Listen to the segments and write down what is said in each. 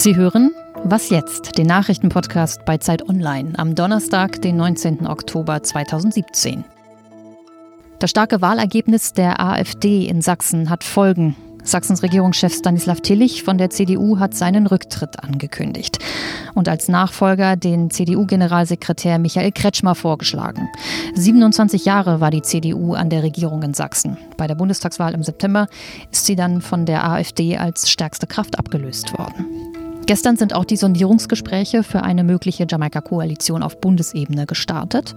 Sie hören Was jetzt? Den Nachrichtenpodcast bei Zeit Online am Donnerstag, den 19. Oktober 2017. Das starke Wahlergebnis der AfD in Sachsen hat Folgen. Sachsens Regierungschef Stanislav Tillich von der CDU hat seinen Rücktritt angekündigt und als Nachfolger den CDU-Generalsekretär Michael Kretschmer vorgeschlagen. 27 Jahre war die CDU an der Regierung in Sachsen. Bei der Bundestagswahl im September ist sie dann von der AfD als stärkste Kraft abgelöst worden. Gestern sind auch die Sondierungsgespräche für eine mögliche Jamaika-Koalition auf Bundesebene gestartet.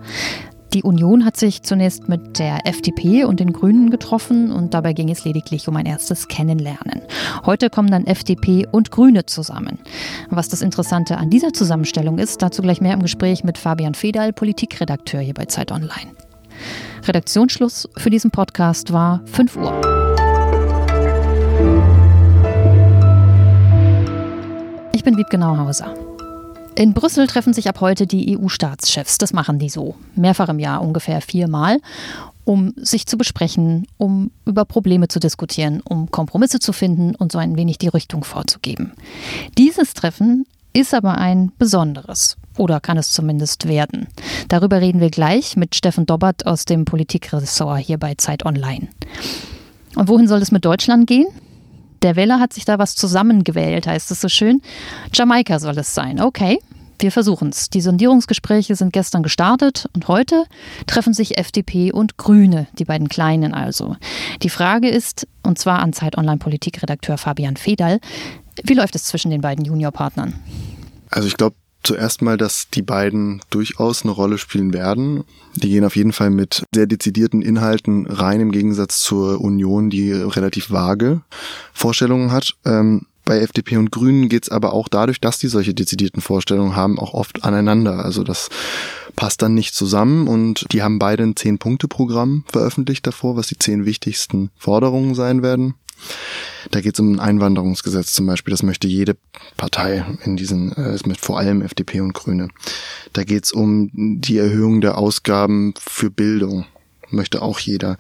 Die Union hat sich zunächst mit der FDP und den Grünen getroffen und dabei ging es lediglich um ein erstes Kennenlernen. Heute kommen dann FDP und Grüne zusammen. Was das Interessante an dieser Zusammenstellung ist, dazu gleich mehr im Gespräch mit Fabian Fedal, Politikredakteur hier bei Zeit Online. Redaktionsschluss für diesen Podcast war 5 Uhr. Ich bin Wiebke Nauhauser. In Brüssel treffen sich ab heute die EU-Staatschefs. Das machen die so. Mehrfach im Jahr, ungefähr viermal, um sich zu besprechen, um über Probleme zu diskutieren, um Kompromisse zu finden und so ein wenig die Richtung vorzugeben. Dieses Treffen ist aber ein besonderes. Oder kann es zumindest werden. Darüber reden wir gleich mit Steffen Dobbert aus dem Politikressort hier bei Zeit Online. Und wohin soll es mit Deutschland gehen? Der Wähler hat sich da was zusammengewählt, heißt es so schön. Jamaika soll es sein. Okay, wir versuchen es. Die Sondierungsgespräche sind gestern gestartet und heute treffen sich FDP und Grüne, die beiden Kleinen also. Die Frage ist, und zwar an Zeit Online Politikredakteur Fabian Fedal, wie läuft es zwischen den beiden Juniorpartnern? Also ich glaube, zuerst mal, dass die beiden durchaus eine Rolle spielen werden. Die gehen auf jeden Fall mit sehr dezidierten Inhalten rein, im Gegensatz zur Union, die relativ vage Vorstellungen hat. Ähm, bei FDP und Grünen geht's aber auch dadurch, dass die solche dezidierten Vorstellungen haben, auch oft aneinander. Also das passt dann nicht zusammen und die haben beide ein Zehn-Punkte-Programm veröffentlicht davor, was die zehn wichtigsten Forderungen sein werden. Da geht es um ein Einwanderungsgesetz zum Beispiel. Das möchte jede Partei in diesen, äh, es möchte vor allem FDP und Grüne. Da geht es um die Erhöhung der Ausgaben für Bildung. Möchte auch jeder.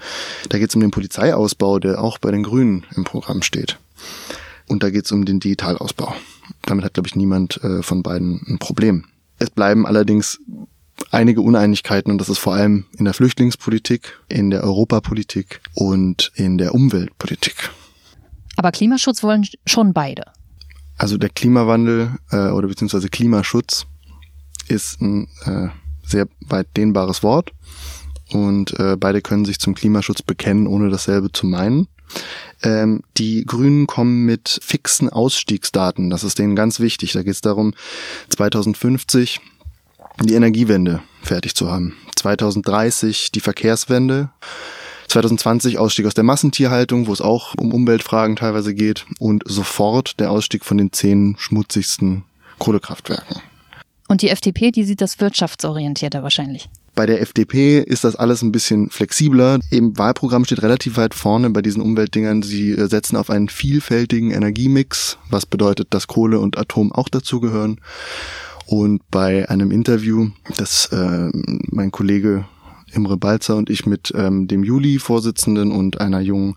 Da geht es um den Polizeiausbau, der auch bei den Grünen im Programm steht. Und da geht es um den Digitalausbau. Damit hat, glaube ich, niemand äh, von beiden ein Problem. Es bleiben allerdings einige Uneinigkeiten und das ist vor allem in der Flüchtlingspolitik, in der Europapolitik und in der Umweltpolitik. Aber Klimaschutz wollen schon beide. Also der Klimawandel äh, oder beziehungsweise Klimaschutz ist ein äh, sehr weit dehnbares Wort und äh, beide können sich zum Klimaschutz bekennen, ohne dasselbe zu meinen. Ähm, die Grünen kommen mit fixen Ausstiegsdaten, das ist denen ganz wichtig. Da geht es darum, 2050 die Energiewende fertig zu haben, 2030 die Verkehrswende 2020 Ausstieg aus der Massentierhaltung, wo es auch um Umweltfragen teilweise geht und sofort der Ausstieg von den zehn schmutzigsten Kohlekraftwerken. Und die FDP, die sieht das wirtschaftsorientierter wahrscheinlich. Bei der FDP ist das alles ein bisschen flexibler. Im Wahlprogramm steht relativ weit vorne bei diesen Umweltdingern. Sie äh, setzen auf einen vielfältigen Energiemix, was bedeutet, dass Kohle und Atom auch dazugehören. Und bei einem Interview, das äh, mein Kollege Imre Balzer und ich mit ähm, dem Juli-Vorsitzenden und einer jungen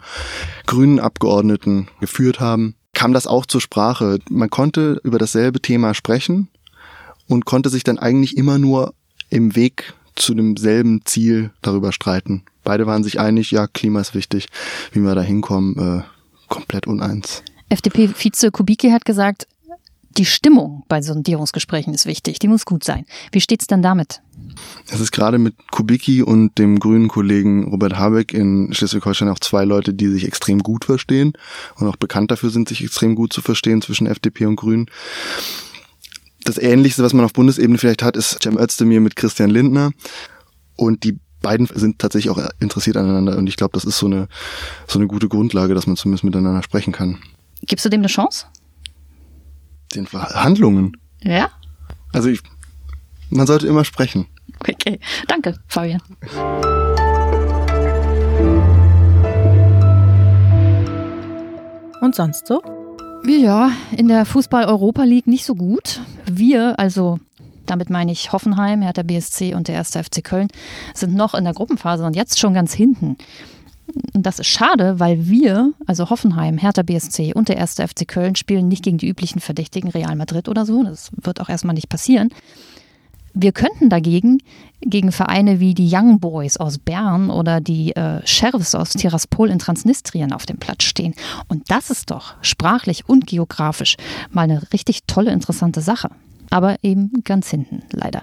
grünen Abgeordneten geführt haben, kam das auch zur Sprache. Man konnte über dasselbe Thema sprechen und konnte sich dann eigentlich immer nur im Weg zu demselben Ziel darüber streiten. Beide waren sich einig, ja, Klima ist wichtig, wie wir da hinkommen, äh, komplett uneins. FDP-Vize Kubicki hat gesagt, die Stimmung bei Sondierungsgesprächen ist wichtig, die muss gut sein. Wie steht's denn damit? Es ist gerade mit Kubicki und dem grünen Kollegen Robert Habeck in Schleswig-Holstein auch zwei Leute, die sich extrem gut verstehen und auch bekannt dafür sind, sich extrem gut zu verstehen zwischen FDP und Grünen. Das Ähnlichste, was man auf Bundesebene vielleicht hat, ist Cem Özdemir mit Christian Lindner. Und die beiden sind tatsächlich auch interessiert aneinander. Und ich glaube, das ist so eine, so eine gute Grundlage, dass man zumindest miteinander sprechen kann. Gibst du dem eine Chance? Den Verhandlungen? Ja. Also ich, man sollte immer sprechen. Okay, danke, Fabian. Und sonst so? Ja, in der Fußball-Europa League nicht so gut. Wir, also damit meine ich Hoffenheim, Hertha BSC und der 1. FC Köln, sind noch in der Gruppenphase und jetzt schon ganz hinten. Das ist schade, weil wir, also Hoffenheim, Hertha BSC und der erste FC Köln, spielen nicht gegen die üblichen Verdächtigen Real Madrid oder so. Das wird auch erstmal nicht passieren. Wir könnten dagegen gegen Vereine wie die Young Boys aus Bern oder die äh, Sheriffs aus Tiraspol in Transnistrien auf dem Platz stehen. Und das ist doch sprachlich und geografisch mal eine richtig tolle, interessante Sache. Aber eben ganz hinten, leider.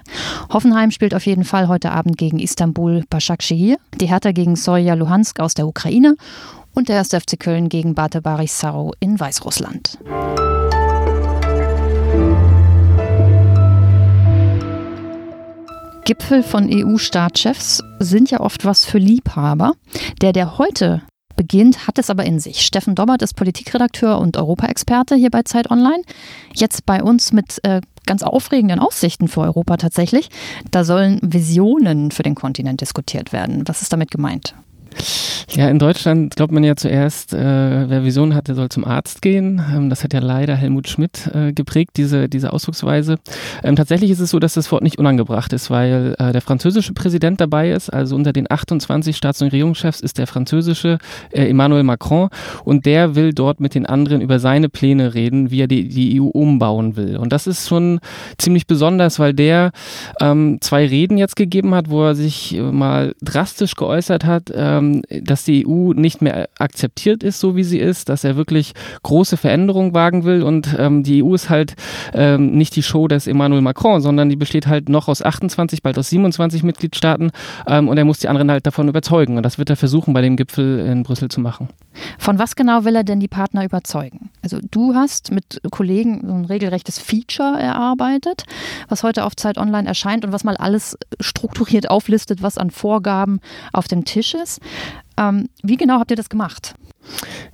Hoffenheim spielt auf jeden Fall heute Abend gegen Istanbul Başakşehir, die Hertha gegen Soja Luhansk aus der Ukraine und der 1. FC Köln gegen Bate Barisau in Weißrussland. Gipfel von EU-Staatschefs sind ja oft was für Liebhaber. Der, der heute beginnt, hat es aber in sich. Steffen Dobbert ist Politikredakteur und Europaexperte hier bei Zeit Online. Jetzt bei uns mit äh, ganz aufregenden Aussichten für Europa tatsächlich. Da sollen Visionen für den Kontinent diskutiert werden. Was ist damit gemeint? Ja, in Deutschland glaubt man ja zuerst, äh, wer Vision hat, der soll zum Arzt gehen. Ähm, das hat ja leider Helmut Schmidt äh, geprägt, diese, diese Ausdrucksweise. Ähm, tatsächlich ist es so, dass das Wort nicht unangebracht ist, weil äh, der französische Präsident dabei ist. Also unter den 28 Staats- und Regierungschefs ist der französische äh, Emmanuel Macron und der will dort mit den anderen über seine Pläne reden, wie er die, die EU umbauen will. Und das ist schon ziemlich besonders, weil der ähm, zwei Reden jetzt gegeben hat, wo er sich äh, mal drastisch geäußert hat, ähm, dass die EU nicht mehr akzeptiert ist, so wie sie ist, dass er wirklich große Veränderungen wagen will und ähm, die EU ist halt ähm, nicht die Show des Emmanuel Macron, sondern die besteht halt noch aus 28, bald aus 27 Mitgliedstaaten ähm, und er muss die anderen halt davon überzeugen und das wird er versuchen bei dem Gipfel in Brüssel zu machen. Von was genau will er denn die Partner überzeugen? Also du hast mit Kollegen so ein regelrechtes Feature erarbeitet, was heute auf Zeit Online erscheint und was mal alles strukturiert auflistet, was an Vorgaben auf dem Tisch ist. Ähm, wie genau habt ihr das gemacht?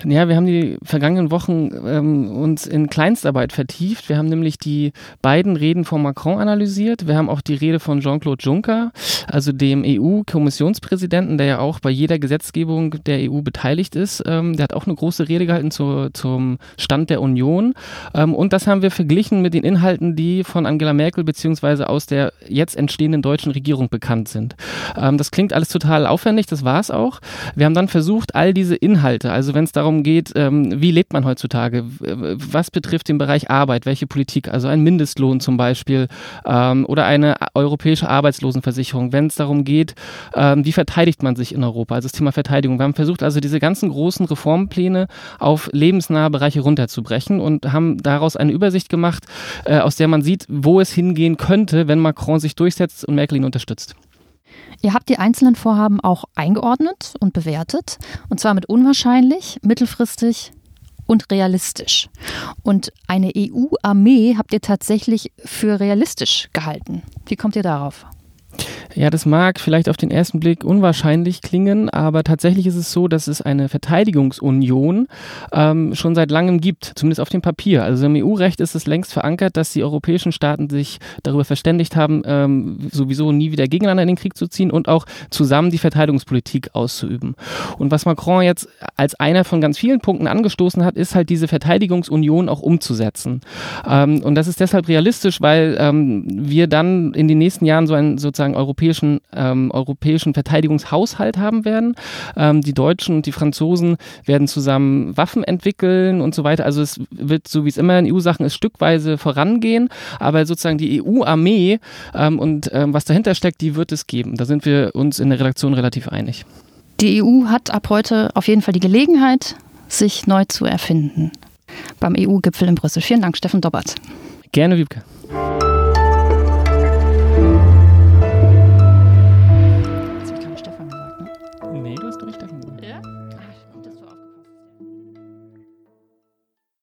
Ja, wir haben die vergangenen Wochen ähm, uns in Kleinstarbeit vertieft. Wir haben nämlich die beiden Reden von Macron analysiert. Wir haben auch die Rede von Jean-Claude Juncker, also dem EU-Kommissionspräsidenten, der ja auch bei jeder Gesetzgebung der EU beteiligt ist. Ähm, der hat auch eine große Rede gehalten zu, zum Stand der Union. Ähm, und das haben wir verglichen mit den Inhalten, die von Angela Merkel beziehungsweise aus der jetzt entstehenden deutschen Regierung bekannt sind. Ähm, das klingt alles total aufwendig, das war es auch. Wir haben dann versucht, all diese Inhalte, also wenn es darum geht, ähm, wie lebt man heutzutage, was betrifft den Bereich Arbeit, welche Politik, also ein Mindestlohn zum Beispiel ähm, oder eine europäische Arbeitslosenversicherung, wenn es darum geht, ähm, wie verteidigt man sich in Europa, also das Thema Verteidigung. Wir haben versucht, also diese ganzen großen Reformpläne auf lebensnahe Bereiche runterzubrechen und haben daraus eine Übersicht gemacht, äh, aus der man sieht, wo es hingehen könnte, wenn Macron sich durchsetzt und Merkel ihn unterstützt. Ihr habt die einzelnen Vorhaben auch eingeordnet und bewertet, und zwar mit unwahrscheinlich, mittelfristig und realistisch. Und eine EU-Armee habt ihr tatsächlich für realistisch gehalten. Wie kommt ihr darauf? Ja, das mag vielleicht auf den ersten Blick unwahrscheinlich klingen, aber tatsächlich ist es so, dass es eine Verteidigungsunion ähm, schon seit langem gibt, zumindest auf dem Papier. Also im EU-Recht ist es längst verankert, dass die europäischen Staaten sich darüber verständigt haben, ähm, sowieso nie wieder gegeneinander in den Krieg zu ziehen und auch zusammen die Verteidigungspolitik auszuüben. Und was Macron jetzt als einer von ganz vielen Punkten angestoßen hat, ist halt diese Verteidigungsunion auch umzusetzen. Ähm, und das ist deshalb realistisch, weil ähm, wir dann in den nächsten Jahren so ein sozusagen sozusagen europäischen, ähm, europäischen Verteidigungshaushalt haben werden. Ähm, die Deutschen und die Franzosen werden zusammen Waffen entwickeln und so weiter. Also es wird, so wie es immer in EU-Sachen ist, stückweise vorangehen, aber sozusagen die EU-Armee ähm, und ähm, was dahinter steckt, die wird es geben. Da sind wir uns in der Redaktion relativ einig. Die EU hat ab heute auf jeden Fall die Gelegenheit, sich neu zu erfinden. Beim EU-Gipfel in Brüssel. Vielen Dank, Steffen Dobbert. Gerne, Wiebke.